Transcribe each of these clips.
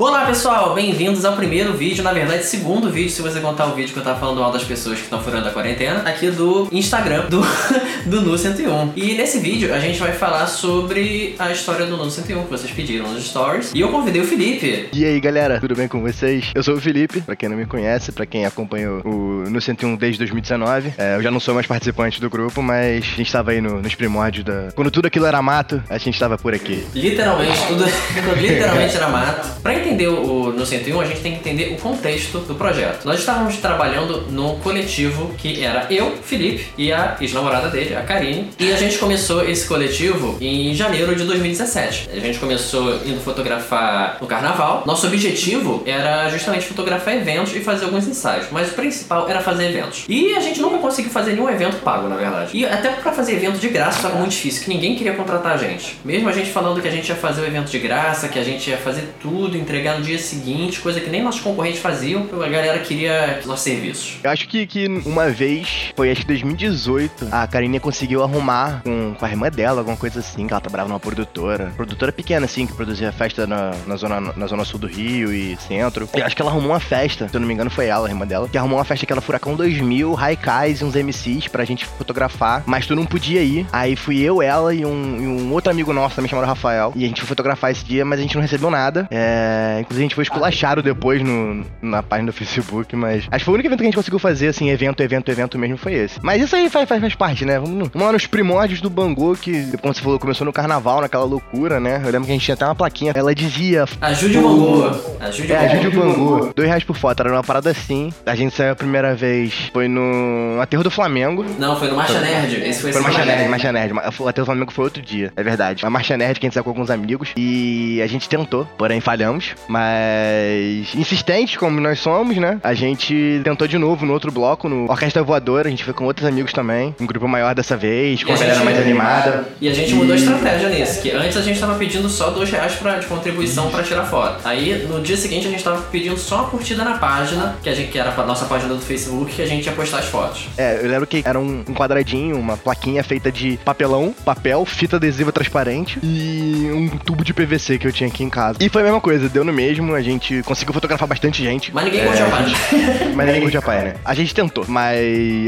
Olá pessoal, bem-vindos ao primeiro vídeo, na verdade, segundo vídeo, se você contar o vídeo que eu tava falando mal das pessoas que estão furando a quarentena, aqui do Instagram do, do Nu 101. E nesse vídeo a gente vai falar sobre a história do Nu 101 que vocês pediram nos stories. E eu convidei o Felipe. E aí galera, tudo bem com vocês? Eu sou o Felipe, pra quem não me conhece, pra quem acompanhou o Nu 101 desde 2019. É, eu já não sou mais participante do grupo, mas a gente tava aí no, nos primórdios da. Quando tudo aquilo era mato, a gente tava por aqui. Literalmente, tudo literalmente era mato. Pra entender o No 101, a gente tem que entender o contexto do projeto. Nós estávamos trabalhando no coletivo que era eu, Felipe, e a ex-namorada dele, a Karine. E a gente começou esse coletivo em janeiro de 2017. A gente começou indo fotografar no carnaval. Nosso objetivo era justamente fotografar eventos e fazer alguns ensaios, mas o principal era fazer eventos. E a gente nunca conseguiu fazer nenhum evento pago, na verdade. E até pra fazer evento de graça estava muito difícil, que ninguém queria contratar a gente. Mesmo a gente falando que a gente ia fazer o evento de graça, que a gente ia fazer tudo, entregar no dia seguinte, coisa que nem nossos concorrentes faziam, a galera queria nossos serviços. Eu acho que, que uma vez, foi acho que 2018, a Karine conseguiu arrumar com, com a irmã dela, alguma coisa assim, que ela trabalhava numa produtora. Produtora pequena, assim, que produzia festa na, na, zona, na zona sul do Rio e centro. E acho que ela arrumou uma festa, se eu não me engano foi ela, a irmã dela, que arrumou uma festa que era Furacão 2000, Raikais e uns MCs pra gente fotografar, mas tu não podia ir. Aí fui eu, ela e um, e um outro amigo nosso também chamado Rafael. E a gente foi fotografar esse dia, mas a gente não recebeu nada. É, inclusive a gente foi esculachado depois no, na página do Facebook, mas acho que foi o único evento que a gente conseguiu fazer, assim, evento, evento, evento mesmo foi esse. Mas isso aí faz, faz, faz parte, né? Vamos, vamos lá nos primórdios do Bangu, que, como você falou, começou no carnaval, naquela loucura, né? Eu lembro que a gente tinha até uma plaquinha. Ela dizia. Ajude o Bangu. Ajude o É, ajude o Bangu. Dois reais por foto, era uma parada assim. A gente saiu a primeira vez, foi no Aterro do Flamengo. Não, foi no Marcha Nerd. Esse foi, Foi esse Marcha do Nerd, Marcha Nerd. O Aterro do Flamengo foi outro dia, é verdade. A Marcha Nerd que a gente saiu com alguns amigos. E a gente tentou, porém falhamos. Mas insistentes como nós somos, né? A gente tentou de novo no outro bloco, no Orquestra Voadora. A gente foi com outros amigos também. Um grupo maior dessa vez, com E a a galera gente- mais animada. E a gente mudou a estratégia nesse, que antes a gente tava pedindo só dois reais pra, de contribuição pra tirar foto. Aí no dia seguinte a gente tava pedindo só uma curtida na página, que a gente que era a nossa página do Facebook, que a gente ia postar as fotos. É, eu lembro que era um, um quadradinho, uma plaquinha feita de papelão, papel, fita adesiva transparente e um tubo de PVC que eu tinha aqui em casa. E foi a mesma coisa, deu no mesmo, a gente conseguiu fotografar bastante gente. Mas ninguém É, curtiu a a página. Mas ninguém curtiu a pai, né? A gente tentou, mas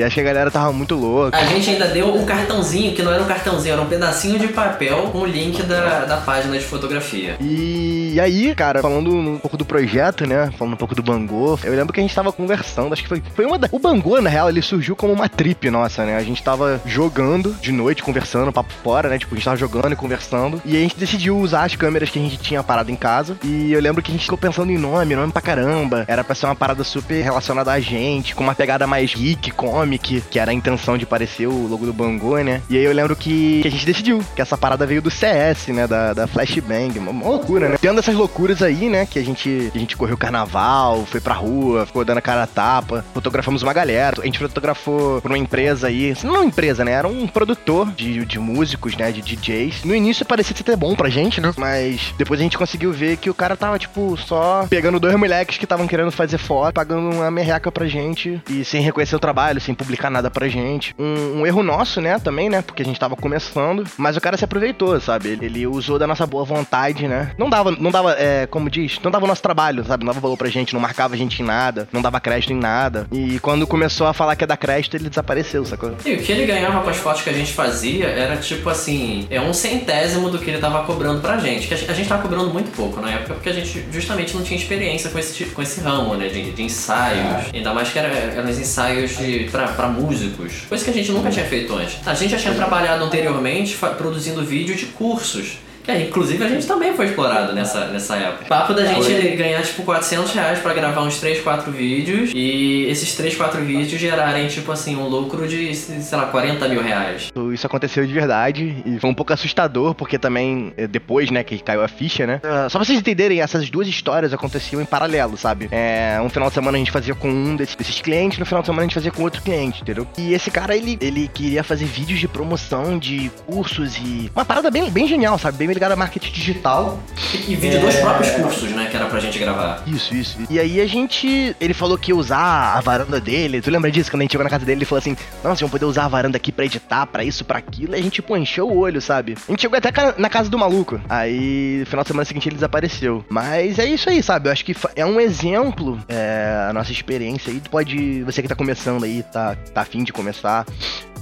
acho que a galera tava muito louca. A gente ainda deu um cartãozinho, que não era um cartãozinho, era um pedacinho de papel com o link da, da página de fotografia. E aí, cara, falando um pouco do projeto, né? Falando um pouco do Bangô, eu lembro que a gente tava conversando, acho que foi, foi uma da... O Bangô, na real, ele surgiu como uma trip nossa, né? A gente tava jogando de noite, conversando, papo fora, né? Tipo, a gente tava jogando e conversando. E a gente decidiu usar as câmeras que a gente tinha parado em casa. E eu lembro que a gente ficou pensando em nome, nome pra caramba. Era pra ser uma parada super relacionada a gente, com uma pegada mais geek, comic, que era a intenção de parecer o logo do Bangô, né? E aí eu lembro que, que a gente decidiu que essa parada veio do CS, né? Da, da Flashbang. Uma, uma loucura, né? Tendo essas loucuras aí, né? Que a gente, a gente correu carnaval, foi pra rua, ficou dando a cara a tapa, fotografamos uma galera. A gente fotografou por uma empresa aí. Não uma empresa, né? Era um produtor de, de músicos, né? De DJs. No início parecia ser bom pra gente, né? Mas depois a gente conseguiu ver que o cara tava, tipo, só pegando dois moleques que estavam querendo fazer foto, pagando uma merreca pra gente e sem reconhecer o trabalho, sem publicar nada pra gente. Um, um erro nosso, né? Também, né? Porque a gente tava começando. Mas o cara se aproveitou, sabe? Ele, ele usou da nossa boa vontade, né? Não dava, não dava, é, como diz, não dava o nosso trabalho, sabe? Não dava valor pra gente, não marcava a gente em nada, não dava crédito em nada. E quando começou a falar que ia dar crédito, ele desapareceu, sacou? E o que ele ganhava com as fotos que a gente fazia era tipo assim, é um centésimo do que ele tava cobrando pra gente. Que a gente- tava cobrando muito pouco na época, porque a gente justamente não tinha experiência com esse, tipo- com esse ramo, né? De, de ensaios. Ainda mais que era, eram os ensaios de, pra, pra músicos. Coisa que a gente nunca tinha feito antes. A gente já tinha trabalhado anteriormente produzindo vídeo de cursos. Aí, inclusive a gente também foi explorado nessa, nessa época. Papo da gente ganhar tipo 400 reais pra gravar uns 3, 4 vídeos e esses 3, 4 vídeos gerarem tipo assim um lucro de, sei lá, 40 mil reais. Isso aconteceu de verdade e foi um pouco assustador, porque também, eh, depois, né, que caiu a ficha, né? ah, Só pra vocês entenderem, essas duas histórias aconteciam em paralelo, sabe? É, um final de semana a gente fazia com um desses, desses clientes, no final de semana a gente fazia com outro cliente, entendeu? E esse cara, ele, ele queria fazer vídeos de promoção de cursos e. Uma parada bem, bem genial, sabe? Bem também ligado a marketing digital. E, e vídeo é... dos próprios cursos, né? Que era pra gente gravar. Isso, isso. E aí a gente. Ele falou que ia usar a varanda dele. Tu lembra disso? Quando a gente chegou na casa dele, ele falou assim: Nossa, vamos poder usar a varanda aqui pra editar, pra isso, pra aquilo. E a gente, tipo, encheu o olho, sabe? A gente chegou até na casa do maluco. Aí, no final de semana seguinte, ele desapareceu. Mas é isso aí, sabe? Eu acho que é um exemplo, é, a nossa experiência aí. Tu pode. Você que tá começando aí, tá, tá afim de começar.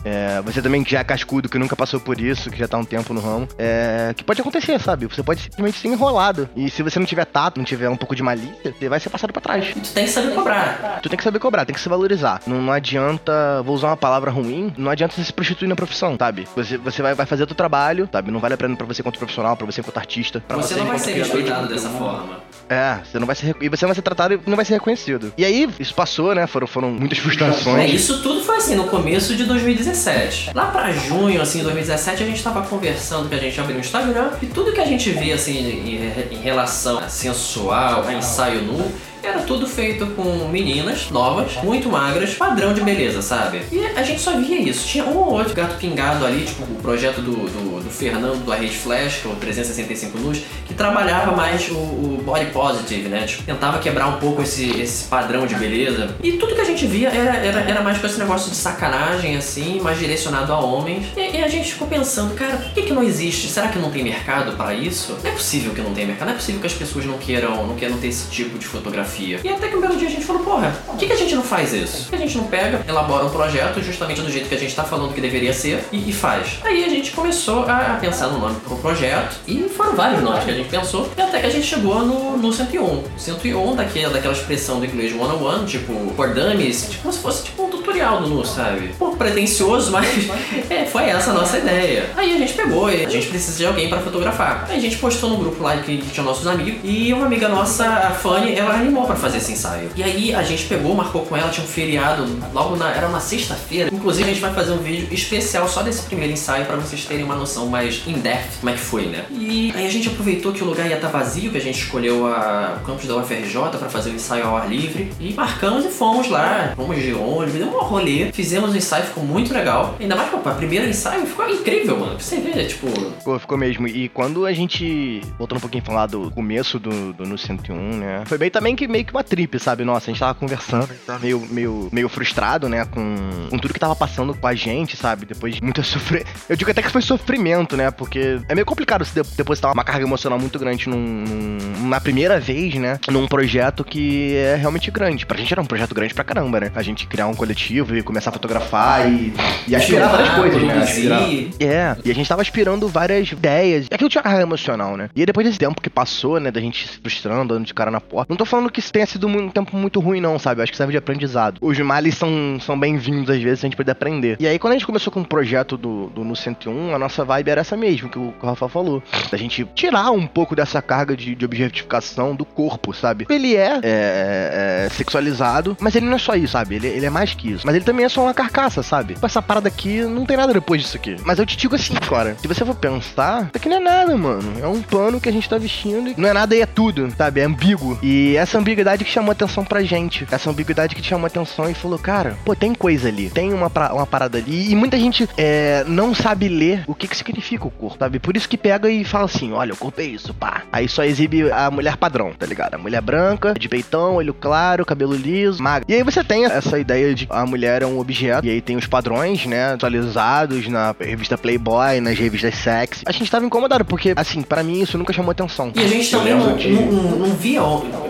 É, você também que já é cascudo, que nunca passou por isso, que já tá um tempo no ramo, é, que pode acontecer, sabe? Você pode simplesmente ser enrolado. E se você não tiver tato, não tiver um pouco de malícia, você vai ser passado para trás. E tu tem que saber cobrar. Tu tem que saber cobrar, tem que se valorizar. Não, não adianta, vou usar uma palavra ruim, não adianta você se prostituir na profissão, sabe? Você, você vai, vai fazer o teu trabalho, sabe? Não vale a pena pra você quanto profissional, pra você quanto artista. Pra você, você não vai ser respeitado dessa forma. É, você não vai ser e você não vai ser tratado e não vai ser reconhecido. E aí, isso passou, né? Foram, foram muitas frustrações. É, isso tudo foi assim, no começo de 2017. Lá pra junho, assim, 2017, a gente tava conversando que a gente abriu o Instagram e tudo que a gente via, assim, em, em relação a sensual, a ensaio nu, era tudo feito com meninas novas, muito magras, padrão de beleza, sabe? E a gente só via isso. Tinha um ou outro gato pingado ali, tipo o projeto do, do, do Fernando da Rede Flash, que é o 365 Luz, que trabalhava mais o, o, body positive, né? Tipo, tentava quebrar um pouco esse, esse padrão de beleza. E tudo que a gente via era, era, era mais com esse negócio de sacanagem, assim, mais direcionado a homens. E, e a gente ficou pensando, cara, por que, que não existe? Será que não tem mercado para isso? Não é possível que não tenha mercado, não é possível que as pessoas não queiram, não queiram ter esse tipo de fotografia fotografia. E até que um belo dia a gente falou, porra, por que, que a gente não faz isso? Por que a gente não pega, elabora um projeto justamente do jeito que a gente tá falando que deveria ser e, e faz? Aí a gente começou a, pensar no nome pro projeto e foram vários nomes que a gente pensou e até que a gente chegou no, no 101. 101 daquela, daquela expressão do inglês one-on-one, tipo, for dummies, tipo, como se fosse tipo um tutorial do Nu, sabe? Um pouco pretencioso, mas é, foi essa a nossa ideia. Aí a gente pegou e a gente precisa de alguém para fotografar. Aí a gente postou no grupo lá que tinha nossos amigos e uma amiga nossa, a Fanny, ela animou para fazer esse ensaio. E aí a gente pegou, marcou com ela, tinha um feriado, logo na. Era uma sexta-feira. Inclusive a gente vai fazer um vídeo especial só desse primeiro ensaio para vocês terem uma noção mais in-depth como é que foi, né? E aí a gente aproveitou que o lugar ia estar tá vazio, que a gente escolheu a, o campus da UFRJ para fazer o ensaio ao ar livre. E marcamos e fomos lá. Fomos de ônibus, deu um rolê. Fizemos o ensaio, ficou muito legal. Ainda mais, pô, primeiro ensaio ficou incrível, mano. Pra você ver, tipo. Pô, ficou mesmo. E quando a gente. Voltando um pouquinho falar do começo do, do No 101, né? Foi bem também que meio que uma trip, sabe? Nossa, a gente tava conversando, a meio, meio, meio frustrado, né? Com, com tudo que tava passando com a gente, sabe? Depois de muita sofrer. Eu digo até que foi sofrimento, né? Porque é meio complicado se depositar uma carga emocional muito grande num, num, na primeira vez, né? Num projeto que é realmente grande. Pra gente era um projeto grande pra caramba, né? A gente criar um coletivo e começar a fotografar e, e aspirar várias coisas, né? Aspirar. É, e a gente tava aspirando várias ideias. E aquilo tinha carga emocional, né? E aí, depois desse tempo que passou, né? Da gente se frustrando, dando de cara na porta. Não tô falando que tenha sido um tempo muito ruim, não, sabe? Eu acho que serve de aprendizado. Os males são, são bem-vindos às vezes, a gente pode aprender. E aí, quando a gente começou com o projeto do, do No 101, a nossa vibe era essa mesmo, que o, que o Rafa falou. Da gente tirar um pouco dessa carga de, de objetificação do corpo, sabe? Ele é, é, é, sexualizado, mas ele não é só isso, sabe? Ele, ele é mais que isso. Mas ele também é só uma carcaça, sabe? Com essa parada aqui, não tem nada depois disso aqui. Mas eu te digo assim, cara, se você for pensar, isso aqui não é nada, mano. É um pano que a gente tá vestindo. Não é nada e é tudo, sabe? É ambíguo. E essa ambiguidade que chamou atenção pra gente. Essa ambiguidade que chamou atenção e falou, cara, pô, tem coisa ali. Tem uma, uma parada ali. E muita gente é, não sabe ler o que que significa o corpo, sabe? Por isso que pega e fala assim, olha, o corpo é isso, pá. Aí só exibe a mulher padrão, tá ligado? A mulher branca, de peitão, olho claro, cabelo liso, magra. E aí você tem essa ideia de a mulher é um objeto. E aí tem os padrões, né, atualizados na revista Playboy, nas revistas sexy. A gente tava incomodado, porque, assim, para mim isso nunca chamou atenção. E a gente também não, de... não, não, não, via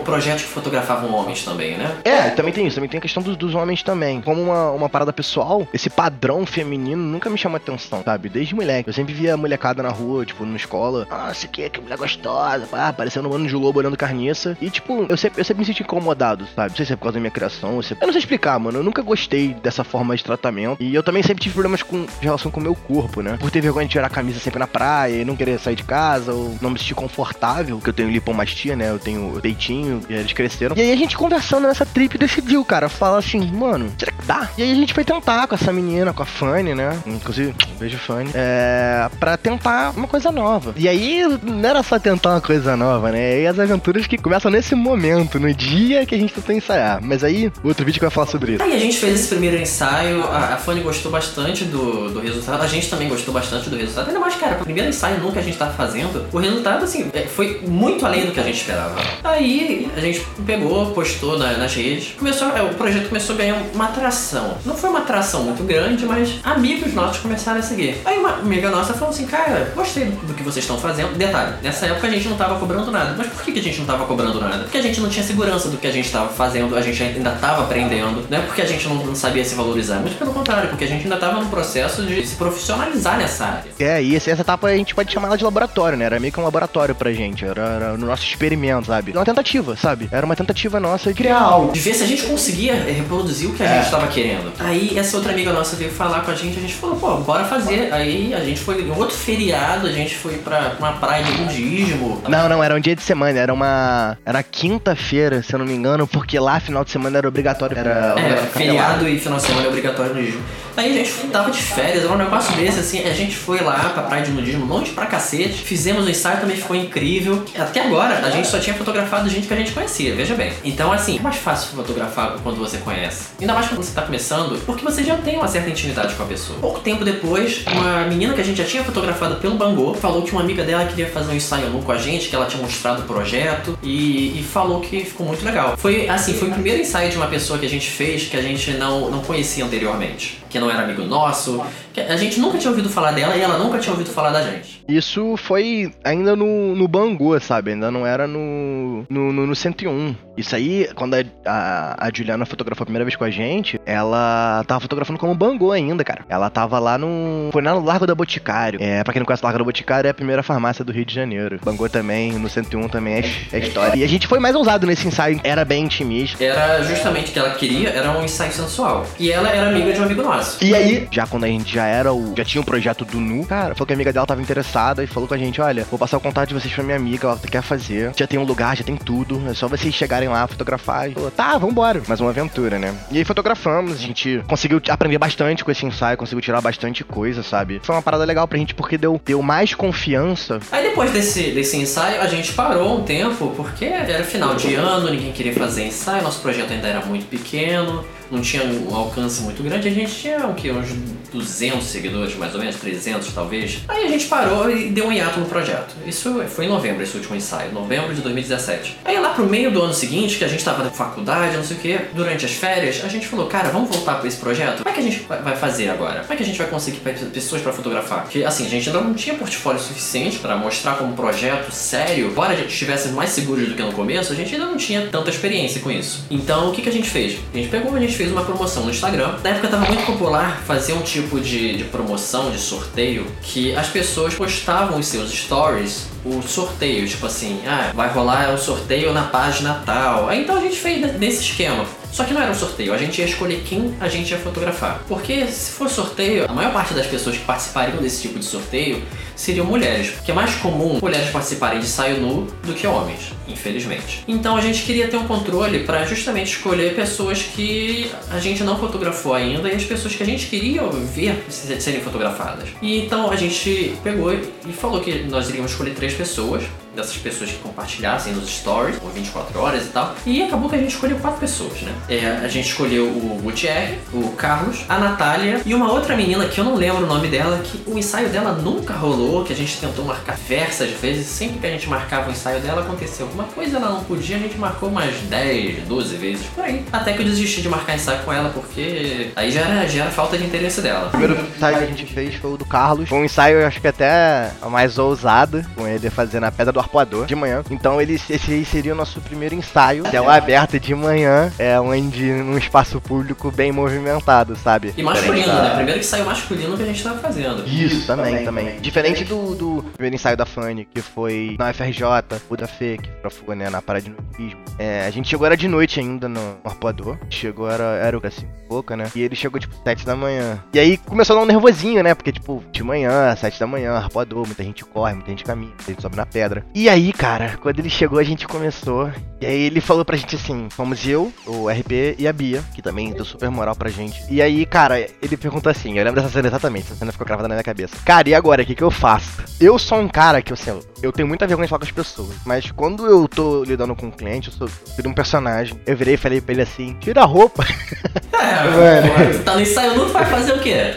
projetos que fotografavam homens também, né? É, também tem isso. Também tem a questão dos, dos homens também. Como uma, uma parada pessoal, esse padrão feminino nunca me chamou atenção, sabe? Desde moleque. Eu sempre via molecada na rua, tipo, na escola. Ah, isso aqui, que mulher gostosa, pá, parecendo um mano de lobo olhando carniça. E, tipo, eu sempre, eu sempre me senti incomodado, sabe? Não sei se é por causa da minha criação. Eu, sempre... eu não sei explicar, mano. Eu nunca gostei dessa forma de tratamento. E eu também sempre tive problemas com relação com o meu corpo, né? Por ter vergonha de tirar a camisa sempre na praia e não querer sair de casa, ou não me sentir confortável, porque eu tenho lipomastia, né? Eu tenho peitinho, e eles cresceram. E aí a gente conversando nessa trip decidiu, cara, fala assim, mano, será que Tá. E aí a gente foi tentar com essa menina, com a Fanny, né? Inclusive, um beijo Fanny. É. Pra tentar uma coisa nova. E aí não era só tentar uma coisa nova, né? E as aventuras que começam nesse momento, no dia que a gente tentou ensaiar. Mas aí, outro vídeo que vai falar sobre isso. Aí a gente fez esse primeiro ensaio, a, a Fanny gostou bastante do, do resultado, a gente também gostou bastante do resultado. Ainda mais, cara, o primeiro ensaio nunca a gente tava fazendo, o resultado, assim, é, foi muito além do que a gente esperava. Aí a gente pegou, postou na, nas redes, começou, é, o projeto começou a ganhar uma atração. Não foi uma atração muito grande, mas amigos nossos começaram a seguir. Aí uma amiga nossa falou assim, cara, gostei do, que vocês estão fazendo. Detalhe, nessa época a gente não tava cobrando nada. Mas por que, a gente não tava cobrando nada? Porque a gente não tinha segurança do que a gente tava fazendo, a gente ainda tava aprendendo. Não é porque a gente não, não sabia se valorizar, muito pelo contrário, porque a gente ainda tava no processo de se profissionalizar nessa área. É, e essa etapa a gente pode chamar ela de laboratório, né? Era meio que um laboratório pra gente. Era, era no nosso experimento, sabe? Uma tentativa, sabe? Era uma tentativa nossa de criar algo. De ver se a gente conseguia eh, reproduzir o que a É. gente tava querendo. Aí essa outra amiga nossa veio falar com a gente, a gente falou, pô, bora fazer. Aí a gente foi, em outro feriado, a gente foi pra uma praia de nudismo. Não, não, era um dia de semana, era uma. Era quinta-feira, se eu não me engano, porque lá final de semana era obrigatório. Era. É, era feriado e final de semana é obrigatório nudismo. Aí a gente tava de férias, era um negócio desse, assim, a gente foi lá pra praia de nudismo, longe pra cacete, fizemos o ensaio, também ficou incrível. Até agora, a gente só tinha fotografado gente que a gente conhecia, veja bem. Então, assim, é mais fácil fotografar quando você conhece. Ainda mais quando você tá começando, porque você já tem uma certa intimidade com a pessoa. Pouco tempo depois, uma menina que a gente já tinha fotografado pelo Bangô falou que uma amiga dela queria fazer um ensaio nu com a gente, que ela tinha mostrado o projeto e, e falou que ficou muito legal. Foi assim, foi o primeiro ensaio de uma pessoa que a gente fez que a gente não, não conhecia anteriormente, que não era amigo nosso, a gente nunca tinha ouvido falar dela e ela nunca tinha ouvido falar da gente. Isso foi ainda no, no Bangu, sabe? Ainda não era no, no, no, no 101. Isso aí, quando a, a, a Juliana fotografou a primeira vez com a gente, ela tava fotografando como Bangu ainda, cara. Ela tava lá no. Foi lá no Largo da Boticário. É, pra quem não conhece o Largo da Boticário, é a primeira farmácia do Rio de Janeiro. Bangu também, no 101 também é, é história. E a gente foi mais ousado nesse ensaio, era bem intimista. Era justamente o que ela queria, era um ensaio sensual. E ela era amiga de um amigo nosso. E aí, já quando a gente já era o. Já tinha o projeto do Nu, cara, falou que a amiga dela tava interessada e falou com a gente: olha, vou passar o contato de vocês pra minha amiga, ela quer fazer. Já tem um lugar, já tem tudo. É só vocês chegarem lá, fotografar. E falou, tá, vambora. Mais uma aventura, né? E aí fotografamos, a gente conseguiu aprender bastante com esse ensaio, conseguiu tirar bastante coisa, sabe? Foi uma parada legal pra gente porque deu, deu mais confiança. Aí depois desse, desse ensaio, a gente parou um tempo, porque era final de ano, ninguém queria fazer ensaio, nosso projeto ainda era muito pequeno, não tinha um alcance muito grande, a gente tinha o quê? Uns 200 seguidores, mais ou menos, 300 talvez. Aí a gente parou e deu um hiato no projeto. Isso foi em novembro, esse último ensaio, novembro de 2017. Aí lá pro meio do ano seguinte, que a gente tava na faculdade, não sei o quê, durante as férias, a gente falou, cara, vamos voltar pra esse projeto? Como é que a gente vai fazer agora? Como é que a gente vai conseguir pe- pessoas pra fotografar? Porque assim, a gente ainda não tinha portfólio suficiente pra mostrar como projeto sério. Embora a gente estivesse mais seguros do que no começo, a gente ainda não tinha tanta experiência com isso. Então, o que, que a gente fez? A gente pegou, a gente fez uma promoção no Instagram. Na época tava muito popular fazer um tipo de, de promoção, de sorteio, que as pessoas postavam os seus stories o sorteio, tipo assim, ah, vai rolar o sorteio na página tal. Então a gente fez ne- nesse esquema. Só que não era um sorteio, a gente ia escolher quem a gente ia fotografar. Porque se for sorteio, a maior parte das pessoas que participariam desse tipo de sorteio seriam mulheres. Porque é mais comum mulheres participarem de saio nu do que homens, infelizmente. Então a gente queria ter um controle para justamente escolher pessoas que a gente não fotografou ainda e as pessoas que a gente queria ver se- serem fotografadas. E então a gente pegou e falou que nós iríamos escolher três pessoas dessas pessoas que compartilhassem nos stories por 24 horas e tal. E acabou que a gente escolheu quatro pessoas, né? É, a gente escolheu o Gutierre, o Carlos, a Natália e uma outra menina que eu não lembro o nome dela, que o ensaio dela nunca rolou, que a gente tentou marcar diversas vezes. Sempre que a gente marcava o ensaio dela, aconteceu alguma coisa, ela não podia, a gente marcou umas 10, 12 vezes por aí. Até que eu desisti de marcar ensaio com ela, porque aí já era, já era falta de interesse dela. O primeiro ensaio que a gente fez foi o do Carlos. Foi um ensaio, eu acho que até mais ousado, com ele fazendo a pedra do arpoador de manhã. Então ele, esse aí seria o nosso primeiro ensaio, céu aberto de manhã, é onde num espaço público bem movimentado, sabe? E masculino, né? Primeiro que saiu masculino que a gente tava fazendo. Isso, também, também. Diferente do, do primeiro ensaio da Fanny, que foi na FRJ, o da Fê, que foi né, na parada de nudismo. É, a gente chegou era de noite ainda no arpoador. Chegou, era, era assim, pouca, né? E ele chegou, tipo, 7 da manhã. E aí começou a dar um nervosinho, né? Porque, tipo, de manhã, 7 da manhã, arpoador, muita gente corre, muita gente caminha, muita gente sobe na pedra. E aí, cara, quando ele chegou, a gente começou. E aí ele falou pra gente assim: fomos eu, o RP e a Bia, que também deu super moral pra gente. E aí, cara, ele perguntou assim: eu lembro dessa cena exatamente, essa cena ficou gravada na minha cabeça. Cara, e agora? O que, que eu faço? Eu sou um cara que, assim, eu tenho muita vergonha de falar com as pessoas. Mas quando eu tô lidando com um cliente, eu sou de um personagem. Eu virei e falei pra ele assim: tira a roupa. É, tá no ensaio nu, vai fazer o quê?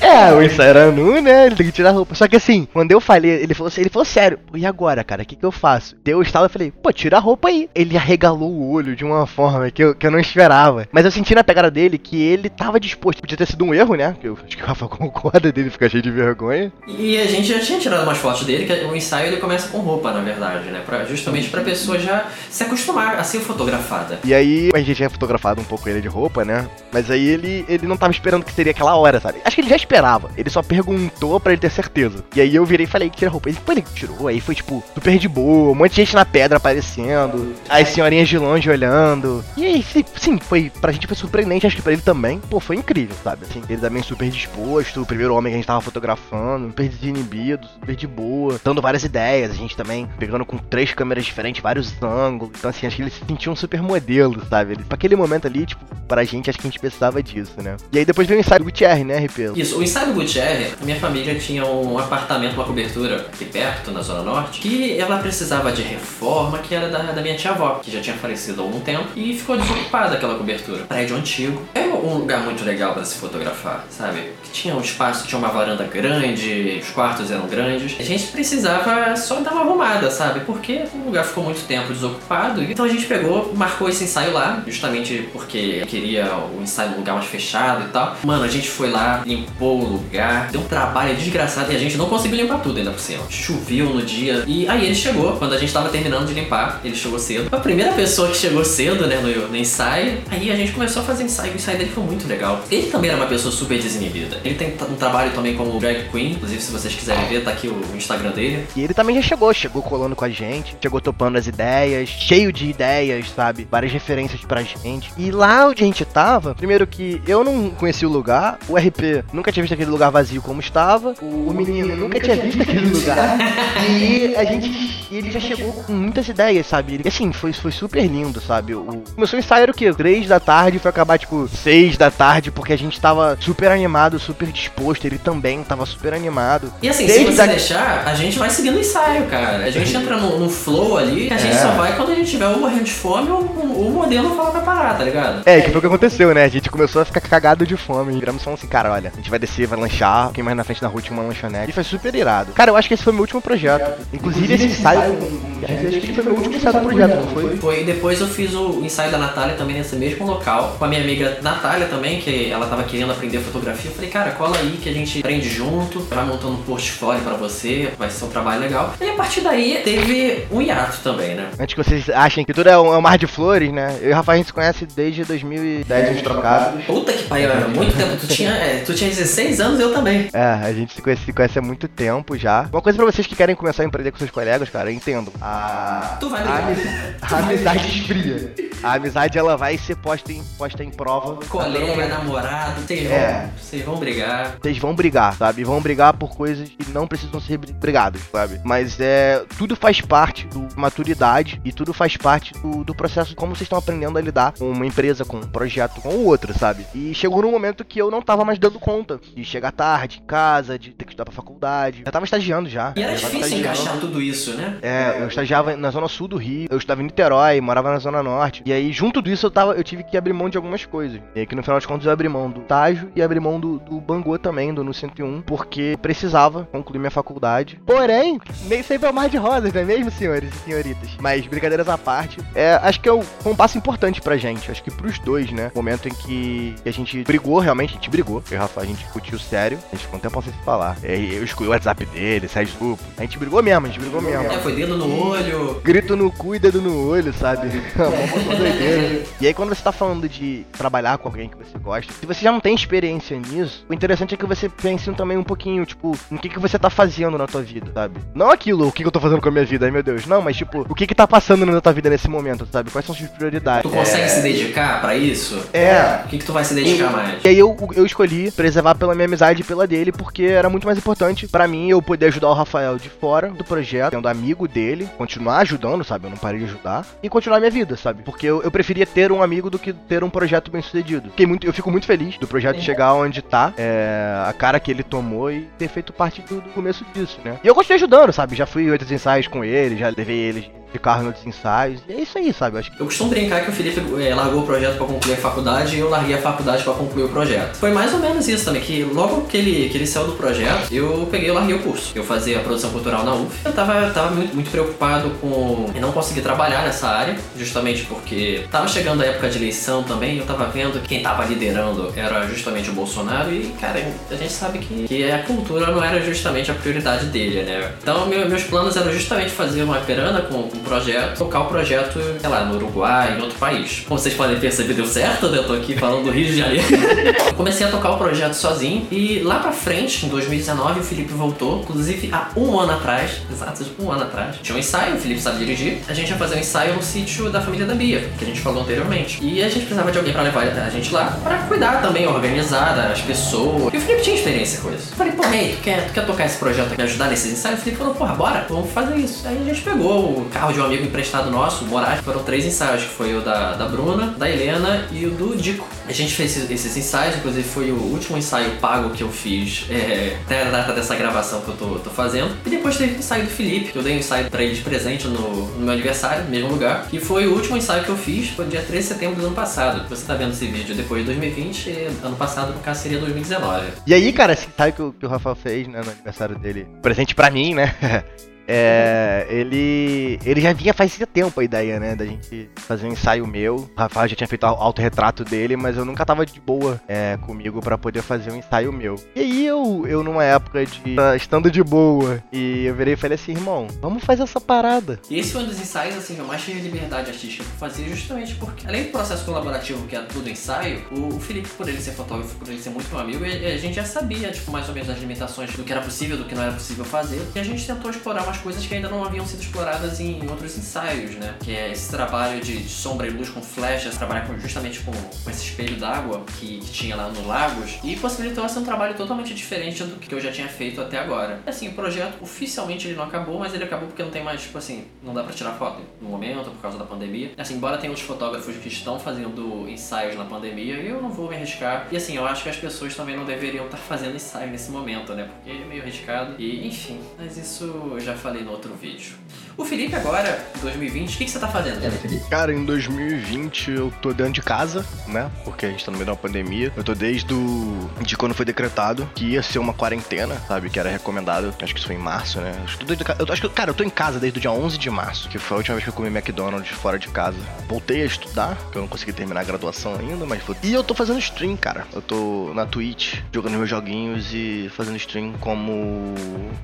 É, o ensaio era nu, né? Ele tem que tirar a roupa. Só que assim, quando eu falei, ele falou assim, ele falou sério, e agora, cara, o que, que eu faço? Deu o estalo, eu falei, pô, tira a roupa aí. Ele arregalou o olho de uma forma que eu, que eu não esperava. Mas eu senti na pegada dele que ele tava disposto. Podia ter sido um erro, né? Que eu acho que o Rafa concorda dele ficar cheio de vergonha. E a gente já tinha tirado umas fotos dele, que o ensaio ele começa com roupa, na verdade, né? Pra, justamente pra pessoa já se acostumar a ser fotografada. E aí a gente tinha fotografado um pouco ele de roupa, né? Mas aí ele, ele não tava esperando que seria aquela hora, sabe? Acho que ele já esperava. Ele só perguntou pra ele ter certeza. E aí eu virei e falei, tira a roupa. Ele, pô, ele tirou. Aí foi, tipo, super de boa. Um monte de gente na pedra aparecendo. As senhorinhas de longe olhando. E aí, sim, foi, pra gente foi surpreendente. Acho que pra ele também. Pô, foi incrível, sabe? Assim, ele também super disposto. O primeiro homem que a gente tava fotografando. Super desinibido, super de boa. Dando várias ideias. A gente também pegando com três câmeras diferentes, vários ângulos. Então, assim, acho que ele se sentiu um super modelo, sabe? Ele, pra aquele momento ali, tipo, pra gente, acho que a gente precisava disso, né? E aí depois veio o ensaio do Gutierre, né, RP? Isso, o ensaio do Gutierre, minha família tinha um apartamento, uma cobertura aqui perto, na Zona Norte, que ela precisava de reforma, que era da, da minha tia-avó, que já tinha falecido há algum tempo, e ficou desocupada aquela cobertura. Prédio antigo. É um lugar muito legal para se fotografar, sabe? Que tinha um espaço, tinha uma varanda grande, os quartos eram grandes. A gente precisava só dar uma arrumada, sabe? Porque o lugar ficou muito tempo desocupado. Então a gente pegou, marcou esse ensaio lá, justamente porque queria o ensaio num lugar mais fechado e tal. Mano, a gente foi lá, limpou o lugar, deu um trabalho desgraçado e a gente não conseguiu limpar tudo ainda por cima. Choveu no dia. E aí ele chegou, quando a gente tava terminando de limpar, ele chegou cedo. A primeira pessoa que chegou cedo, né, no, no ensaio. Aí a gente começou a fazer ensaio. O ensaio dele foi muito legal. Ele também era uma pessoa super desinibida. Ele tem um trabalho também como drag queen. Inclusive, se vocês quiserem ver, tá aqui o Instagram dele. E ele também já chegou, chegou colando com a gente, chegou topando as ideias, cheio de ideias, sabe? Várias referências pra gente. E lá onde a gente tava, primeiro que eu não conhecia o lugar, o RP nunca tinha visto aquele lugar vazio como estava, o, menino nunca tinha visto aquele lugar. e a gente. E ele já chegou com muitas ideias, sabe? E assim, foi, foi super lindo, sabe? O, começou o ensaio era o quê? 3 da tarde, foi acabar tipo 6 da tarde, porque a gente tava super animado, super disposto. Ele também tava super animado. E assim, Desde se você da... deixar, a gente vai seguindo o ensaio, cara. A gente entra no, no flow ali, a gente é. só vai quando a gente tiver ou morrendo de fome ou o modelo fala pra parar, tá ligado? É, que foi o que aconteceu, né? A gente começou a ficar cagado de fome. Viramos só assim, cara, olha, a gente vai descer, vai lanchar. Quem mais na frente da rua tinha uma lanchonete. E foi super irado. Cara, eu acho que esse foi meu último projeto. Inclusive, esse ensaio. Acho que foi meu último ensaio do projeto, não foi? Foi. Depois eu fiz o ensaio da Natália também nesse mesmo local. Com a minha amiga Natália também, que ela tava querendo aprender fotografia. Eu falei, cara, cola aí que a gente aprende junto. Vai montando um portfólio pra você. Vai ser um trabalho legal. E a partir daí teve um hiato também, né? Antes que vocês achem que tudo é um, é um mar de flores, né? Eu e o Rafael a gente se conhece desde 2010, uns trocados. Puta que pariu, era muito tempo. Tu tinha, é, tu tinha 16 anos, eu também. É, a gente se conhece, se conhece há muito tempo já. Uma coisa pra vocês que querem começar a empreender com seus colegas, cara, eu entendo. A, tu vai a, a amizade esfria. A amizade, ela vai ser posta em, posta em prova. Colega, namorado, vocês vão, é. vocês vão brigar. Vocês vão brigar, sabe? Vão brigar por coisas que não precisam ser brigados, sabe? Mas é, tudo faz parte do maturidade e tudo faz parte do, do processo como vocês estão aprendendo a lidar com uma empresa, com um projeto, com o outro, sabe? E chegou num momento que eu não tava mais dando conta de chegar tarde em casa, de ter que estudar pra faculdade. Eu tava estagiando já. E era difícil encaixar tudo isso, né? É, eu estagiava na zona sul do Rio, eu estava em Niterói, morava na zona norte. E aí, junto disso, eu tava, eu tive que abrir mão de algumas coisas. E aí que no final de contas eu abri mão do estágio e abri mão do, do Bangô também, do No 101, porque precisava concluir minha faculdade. Porém, nem sempre é o mar de rosas, não é mesmo, senhores e senhoritas? Mas brincadeiras à parte, é, acho que é um, um passo importante pra gente, acho que pros dois, né? Momento em que a gente brigou, realmente, a gente brigou. Eu e o Rafa, a gente discutiu sério, a gente ficou um tempo sem se falar. Eu excluí o WhatsApp dele, saiu do grupo. A gente brigou mesmo, a gente brigou mesmo. É, foi dedo no olho. Grito no cu e dedo no olho, sabe? doideira. E aí quando você tá falando de trabalhar com alguém que você gosta, se você já não tem experiência nisso, o interessante é que você pense também um pouquinho, tipo, no que, que você tá fazendo na tua vida, sabe? Não aquilo, o que, que eu tô fazendo com a minha vida, ai meu Deus. Não, mas tipo, o que que tá passando na tua vida nesse momento, sabe? Quais são suas prioridades? Tu consegue É. se dedicar pra isso? É. O que, que tu vai se dedicar mais? E aí eu, eu escolhi preservar pela minha amizade e pela dele, porque era muito mais importante pra mim eu poder ajudar o Rafael de fora do projeto, sendo amigo dele, continuar ajudando, sabe? Eu não parei de ajudar, e continuar minha vida, sabe? Porque eu, eu preferia ter um amigo do que ter um projeto bem sucedido. Fiquei muito, eu fico muito feliz do projeto chegar onde tá, é, a cara que ele tomou e ter feito parte do, do começo disso, né? E eu continuei ajudando, sabe? Já fui em outros ensaios com ele, já levei ele carro em outros ensaios. E é isso aí, sabe? Eu acho que Eu costumo brincar que o Felipe eh, largou o projeto pra concluir a faculdade e eu larguei a faculdade pra concluir o projeto. Foi mais ou menos isso também, que logo que ele, que ele saiu do projeto, eu peguei e larguei o curso. Eu fazia produção cultural na UF. Eu tava, tava muito, muito preocupado com não conseguir trabalhar nessa área, justamente porque tava chegando a época de eleição também, eu tava vendo que quem tava liderando era justamente o Bolsonaro e, cara, a gente sabe que, que a cultura não era justamente a prioridade dele, né? Então, meu- meus planos eram justamente fazer uma perana com, com projeto, tocar o projeto, sei lá, no Uruguai, em outro país. Como vocês podem perceber, deu certo, né? Eu tô aqui falando do Rio de Janeiro. Comecei a tocar o projeto sozinho e lá pra frente, em 2019, o Felipe voltou, inclusive há um ano atrás, exato, um ano atrás. Tinha um ensaio, o Felipe sabe dirigir. A gente ia fazer um ensaio no sítio da família da Bia, que a gente falou anteriormente. E a gente precisava de alguém pra levar a gente lá, pra cuidar também, organizar as pessoas. E o Felipe tinha experiência com isso. Eu falei, pô, hey, tu quer, tu quer tocar esse projeto aqui, ajudar nesses ensaios? O Felipe falou, porra, bora, vamos fazer isso. Aí a gente pegou o carro de um amigo emprestado nosso, o Moraes, foram três ensaios, que foi o da, da Bruna, da Helena e o do Dico. A gente fez esses, ensaios, inclusive foi o último ensaio pago que eu fiz é, até a data dessa gravação que eu tô, tô fazendo. E depois teve o ensaio do Felipe, que eu dei um ensaio pra ele de presente no, no meu aniversário, no mesmo lugar. Que foi o último ensaio que eu fiz, foi dia 13 de setembro do ano passado. Você tá vendo esse vídeo depois de 2020, e ano passado, no caso, seria 2019. E aí, cara, esse ensaio que o, que o Rafael fez, né, no aniversário dele, presente pra mim, né? É, ele ele já vinha faz tempo a ideia, né, da gente fazer um ensaio meu. O Rafael já tinha feito o autorretrato dele, mas eu nunca tava de boa é, comigo pra poder fazer um ensaio meu. E aí eu, eu numa época de tá estando de boa, e eu virei e falei assim, irmão, vamos fazer essa parada. E esse foi um dos ensaios assim, que eu mais tive liberdade artística pra fazer, justamente porque, além do processo colaborativo, que era tudo ensaio, o, o Felipe, por ele ser fotógrafo, por ele ser muito meu amigo, e a gente já sabia, tipo, mais ou menos as limitações do que era possível, do que não era possível fazer. E a gente tentou explorar umas coisas que ainda não haviam sido exploradas em, outros ensaios, né? Que é esse trabalho de, sombra e luz com flechas, trabalhar com- justamente com, com esse espelho d'água que, que tinha lá no Lagos, e possibilitou assim, um trabalho totalmente diferente do que eu já tinha feito até agora. Assim, o projeto oficialmente ele não acabou, mas ele acabou porque não tem mais, tipo assim, não dá pra tirar foto no momento por causa da pandemia. Assim, embora tenha outros fotógrafos que estão fazendo ensaios na pandemia, eu não vou me arriscar. E assim, eu acho que as pessoas também não deveriam estar fazendo ensaio nesse momento, né? Porque é meio arriscado. E enfim, mas isso já falei no outro vídeo. O Felipe agora, em 2020, o que, que você tá fazendo? Felipe? Cara, em 2020 eu tô dentro de casa, né? Porque a gente tá no meio de uma pandemia. Eu tô desde o... de quando foi decretado que ia ser uma quarentena, sabe? Que era recomendado. Acho que isso foi em março, né? Acho que, tô desde... eu acho que, cara, eu tô em casa desde o dia 11 de março, que foi a última vez que eu comi McDonald's fora de casa. Voltei a estudar, que eu não consegui terminar a graduação ainda, mas foi. E eu tô fazendo stream, cara. Eu tô na Twitch, jogando meus joguinhos e fazendo stream como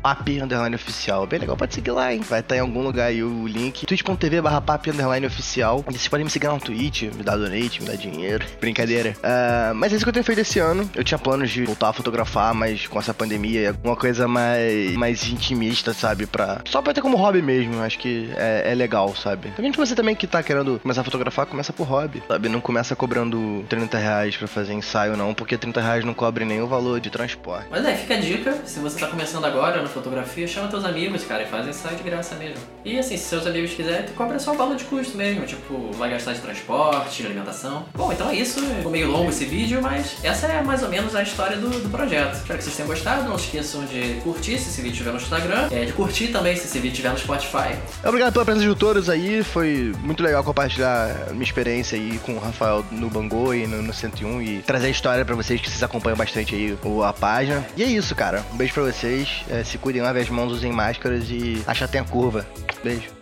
Papi Underline Oficial. Bem legal, pode seguir lá, hein? Vai estar em algum lugar aí o link. twitch.tv barra Papi Underline Oficial. Vocês podem me seguir lá no Twitch, me dar donate, me dar dinheiro. Brincadeira. Ah, mas é isso que eu tenho feito esse ano. Eu tinha planos de voltar a fotografar, mas com essa pandemia, alguma coisa mais, mais intimista, sabe? Pra... Só pra ter como hobby mesmo. Acho que é, é legal, sabe? Também pra você também que tá querendo começar a fotografar, começa por hobby, sabe? Não começa cobrando 30 reais pra fazer ensaio, não, porque 30 reais não cobre o valor de transporte. Mas é, fica a dica, se você tá começando agora na fotografia, chama teus amigos, cara, e faz de graça mesmo. E assim, se seus amigos quiserem, tu cobra só o valor de custo mesmo, tipo, vai gastar de transporte, de alimentação. Bom, então é isso, ficou meio longo esse vídeo, mas essa é mais ou menos a história do, do projeto. Espero que vocês tenham gostado, não esqueçam de curtir se esse vídeo estiver no Instagram, é, de curtir também se esse vídeo estiver no Spotify. Obrigado pela presença de todos aí, foi muito legal compartilhar minha experiência aí com o Rafael no Bangô e no, no 101 e trazer a história pra vocês que vocês acompanham bastante aí a página. E é isso, cara. Um beijo pra vocês, é, se cuidem, lavem as mãos, usem máscaras e achatem a curva. Beijo.